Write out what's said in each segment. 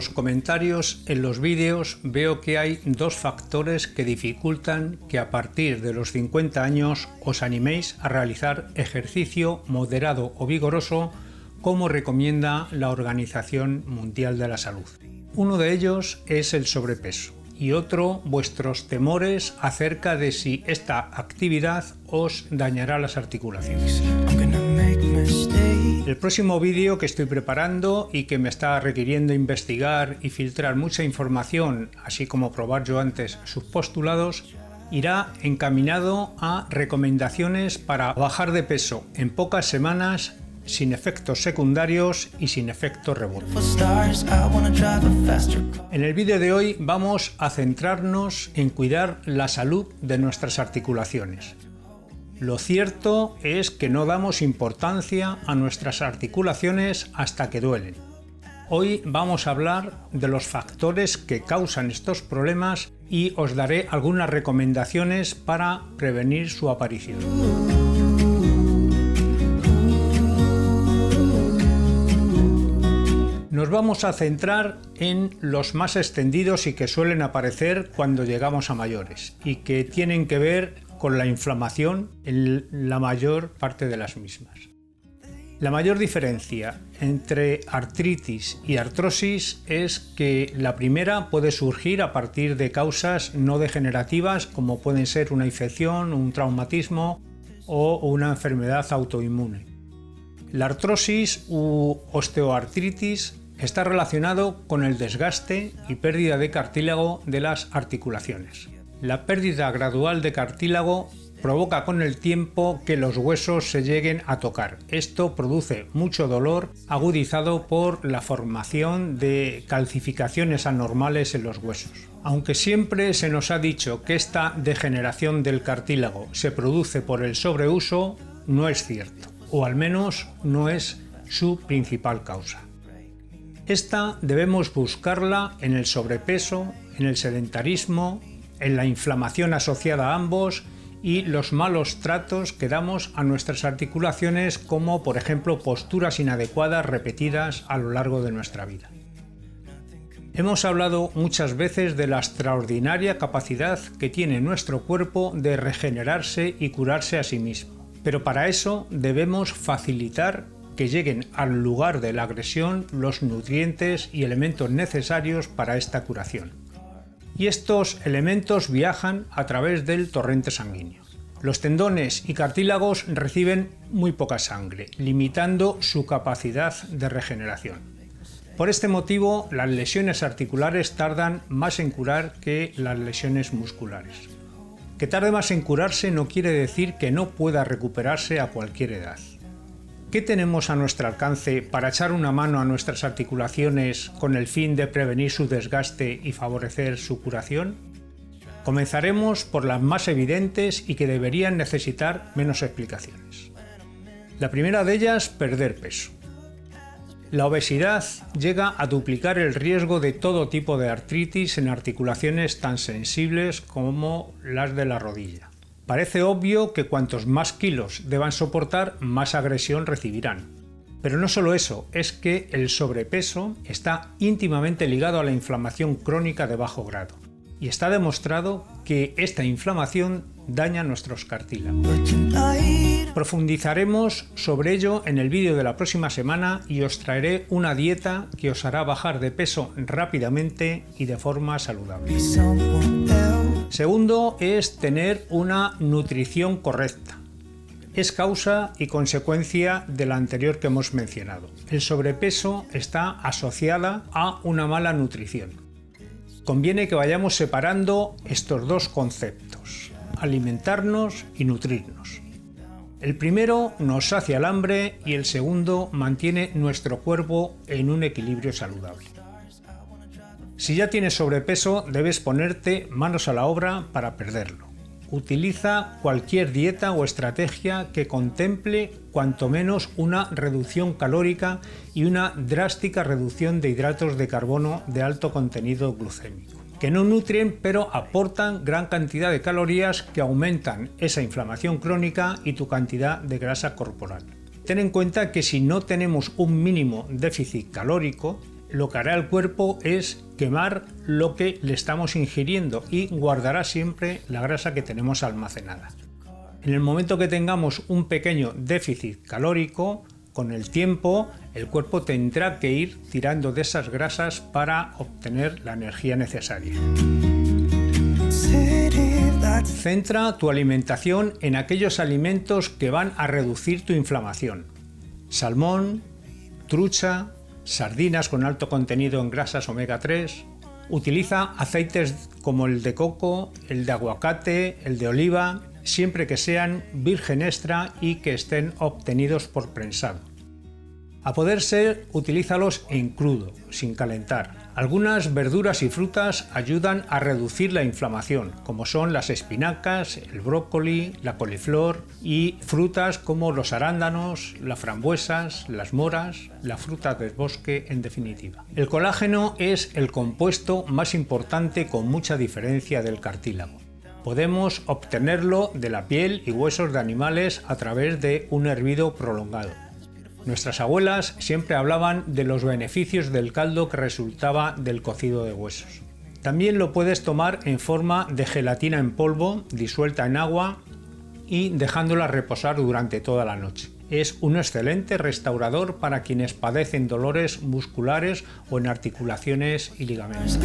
los comentarios en los vídeos veo que hay dos factores que dificultan que a partir de los 50 años os animéis a realizar ejercicio moderado o vigoroso como recomienda la Organización Mundial de la Salud. Uno de ellos es el sobrepeso y otro vuestros temores acerca de si esta actividad os dañará las articulaciones. El próximo vídeo que estoy preparando y que me está requiriendo investigar y filtrar mucha información, así como probar yo antes sus postulados, irá encaminado a recomendaciones para bajar de peso en pocas semanas sin efectos secundarios y sin efectos rebote. En el vídeo de hoy vamos a centrarnos en cuidar la salud de nuestras articulaciones. Lo cierto es que no damos importancia a nuestras articulaciones hasta que duelen. Hoy vamos a hablar de los factores que causan estos problemas y os daré algunas recomendaciones para prevenir su aparición. Nos vamos a centrar en los más extendidos y que suelen aparecer cuando llegamos a mayores y que tienen que ver con la inflamación en la mayor parte de las mismas. La mayor diferencia entre artritis y artrosis es que la primera puede surgir a partir de causas no degenerativas como pueden ser una infección, un traumatismo o una enfermedad autoinmune. La artrosis u osteoartritis está relacionado con el desgaste y pérdida de cartílago de las articulaciones. La pérdida gradual de cartílago provoca con el tiempo que los huesos se lleguen a tocar. Esto produce mucho dolor agudizado por la formación de calcificaciones anormales en los huesos. Aunque siempre se nos ha dicho que esta degeneración del cartílago se produce por el sobreuso, no es cierto, o al menos no es su principal causa. Esta debemos buscarla en el sobrepeso, en el sedentarismo, en la inflamación asociada a ambos y los malos tratos que damos a nuestras articulaciones como por ejemplo posturas inadecuadas repetidas a lo largo de nuestra vida. Hemos hablado muchas veces de la extraordinaria capacidad que tiene nuestro cuerpo de regenerarse y curarse a sí mismo, pero para eso debemos facilitar que lleguen al lugar de la agresión los nutrientes y elementos necesarios para esta curación y estos elementos viajan a través del torrente sanguíneo. Los tendones y cartílagos reciben muy poca sangre, limitando su capacidad de regeneración. Por este motivo, las lesiones articulares tardan más en curar que las lesiones musculares. Que tarde más en curarse no quiere decir que no pueda recuperarse a cualquier edad. ¿Qué tenemos a nuestro alcance para echar una mano a nuestras articulaciones con el fin de prevenir su desgaste y favorecer su curación? Comenzaremos por las más evidentes y que deberían necesitar menos explicaciones. La primera de ellas, perder peso. La obesidad llega a duplicar el riesgo de todo tipo de artritis en articulaciones tan sensibles como las de la rodilla. Parece obvio que cuantos más kilos deban soportar, más agresión recibirán. Pero no solo eso, es que el sobrepeso está íntimamente ligado a la inflamación crónica de bajo grado. Y está demostrado que esta inflamación daña nuestros cartílagos. Profundizaremos sobre ello en el vídeo de la próxima semana y os traeré una dieta que os hará bajar de peso rápidamente y de forma saludable. Segundo es tener una nutrición correcta. Es causa y consecuencia de la anterior que hemos mencionado. El sobrepeso está asociada a una mala nutrición. Conviene que vayamos separando estos dos conceptos, alimentarnos y nutrirnos. El primero nos sacia el hambre y el segundo mantiene nuestro cuerpo en un equilibrio saludable. Si ya tienes sobrepeso, debes ponerte manos a la obra para perderlo. Utiliza cualquier dieta o estrategia que contemple cuanto menos una reducción calórica y una drástica reducción de hidratos de carbono de alto contenido glucémico, que no nutren pero aportan gran cantidad de calorías que aumentan esa inflamación crónica y tu cantidad de grasa corporal. Ten en cuenta que si no tenemos un mínimo déficit calórico, lo que hará el cuerpo es quemar lo que le estamos ingiriendo y guardará siempre la grasa que tenemos almacenada. En el momento que tengamos un pequeño déficit calórico, con el tiempo el cuerpo tendrá que ir tirando de esas grasas para obtener la energía necesaria. Centra tu alimentación en aquellos alimentos que van a reducir tu inflamación. Salmón, trucha, sardinas con alto contenido en grasas omega 3. Utiliza aceites como el de coco, el de aguacate, el de oliva, siempre que sean virgen extra y que estén obtenidos por prensado. A poder ser, utilízalos en crudo, sin calentar. Algunas verduras y frutas ayudan a reducir la inflamación, como son las espinacas, el brócoli, la coliflor y frutas como los arándanos, las frambuesas, las moras, la fruta del bosque en definitiva. El colágeno es el compuesto más importante con mucha diferencia del cartílago. Podemos obtenerlo de la piel y huesos de animales a través de un hervido prolongado. Nuestras abuelas siempre hablaban de los beneficios del caldo que resultaba del cocido de huesos. También lo puedes tomar en forma de gelatina en polvo disuelta en agua y dejándola reposar durante toda la noche. Es un excelente restaurador para quienes padecen dolores musculares o en articulaciones y ligamentos.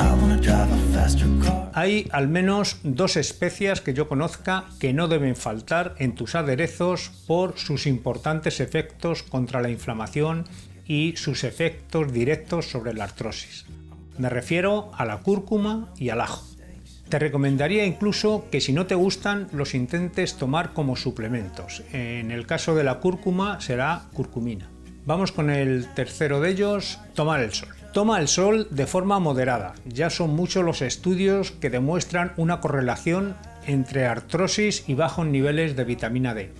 Hay al menos dos especias que yo conozca que no deben faltar en tus aderezos por sus importantes efectos contra la inflamación y sus efectos directos sobre la artrosis. Me refiero a la cúrcuma y al ajo. Te recomendaría incluso que si no te gustan los intentes tomar como suplementos. En el caso de la cúrcuma será curcumina. Vamos con el tercero de ellos, tomar el sol. Toma el sol de forma moderada. Ya son muchos los estudios que demuestran una correlación entre artrosis y bajos niveles de vitamina D.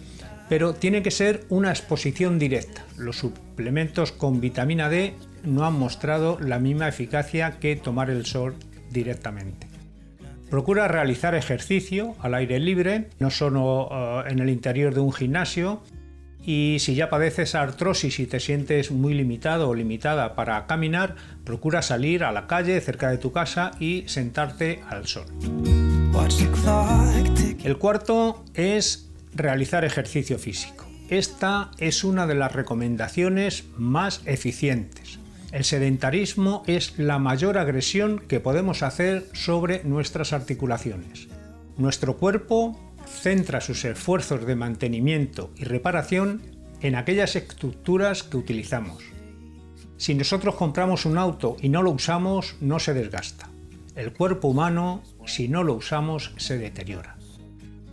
Pero tiene que ser una exposición directa. Los suplementos con vitamina D no han mostrado la misma eficacia que tomar el sol directamente. Procura realizar ejercicio al aire libre, no solo eh, en el interior de un gimnasio. Y si ya padeces artrosis y te sientes muy limitado o limitada para caminar, procura salir a la calle cerca de tu casa y sentarte al sol. El cuarto es realizar ejercicio físico. Esta es una de las recomendaciones más eficientes. El sedentarismo es la mayor agresión que podemos hacer sobre nuestras articulaciones. Nuestro cuerpo centra sus esfuerzos de mantenimiento y reparación en aquellas estructuras que utilizamos. Si nosotros compramos un auto y no lo usamos, no se desgasta. El cuerpo humano, si no lo usamos, se deteriora.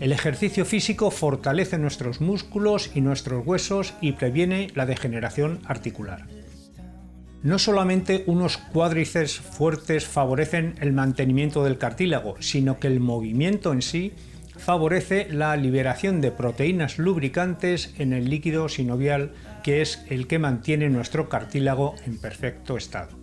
El ejercicio físico fortalece nuestros músculos y nuestros huesos y previene la degeneración articular. No solamente unos cuádriceps fuertes favorecen el mantenimiento del cartílago, sino que el movimiento en sí favorece la liberación de proteínas lubricantes en el líquido sinovial, que es el que mantiene nuestro cartílago en perfecto estado.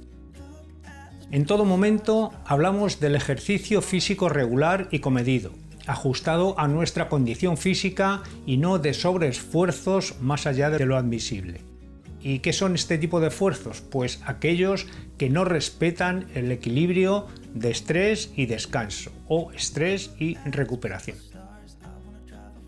En todo momento hablamos del ejercicio físico regular y comedido, ajustado a nuestra condición física y no de sobreesfuerzos más allá de lo admisible. ¿Y qué son este tipo de esfuerzos? Pues aquellos que no respetan el equilibrio de estrés y descanso o estrés y recuperación.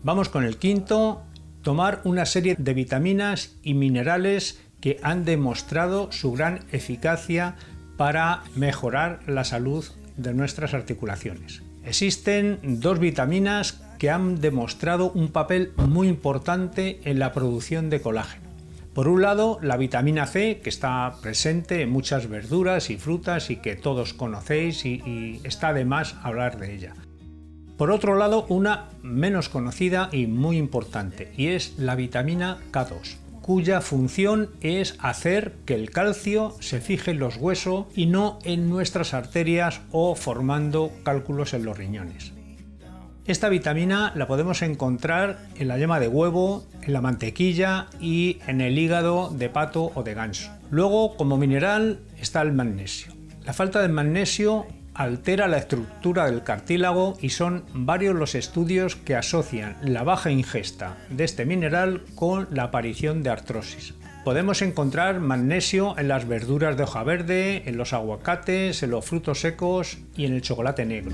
Vamos con el quinto, tomar una serie de vitaminas y minerales que han demostrado su gran eficacia para mejorar la salud de nuestras articulaciones. Existen dos vitaminas que han demostrado un papel muy importante en la producción de colágeno. Por un lado, la vitamina C, que está presente en muchas verduras y frutas y que todos conocéis y, está de más hablar de ella. Por otro lado, una menos conocida y muy importante, y es la vitamina K2, cuya función es hacer que el calcio se fije en los huesos y no en nuestras arterias o formando cálculos en los riñones. Esta vitamina la podemos encontrar en la yema de huevo, en la mantequilla y en el hígado de pato o de ganso. Luego, como mineral, está el magnesio. La falta de magnesio altera la estructura del cartílago y son varios los estudios que asocian la baja ingesta de este mineral con la aparición de artrosis. podemos encontrar magnesio en las verduras de hoja verde, en los aguacates, en los frutos secos y en el chocolate negro.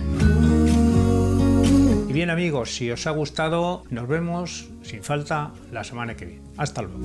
Y bien amigos, si os ha gustado, nos vemos sin falta la semana que viene. Hasta luego.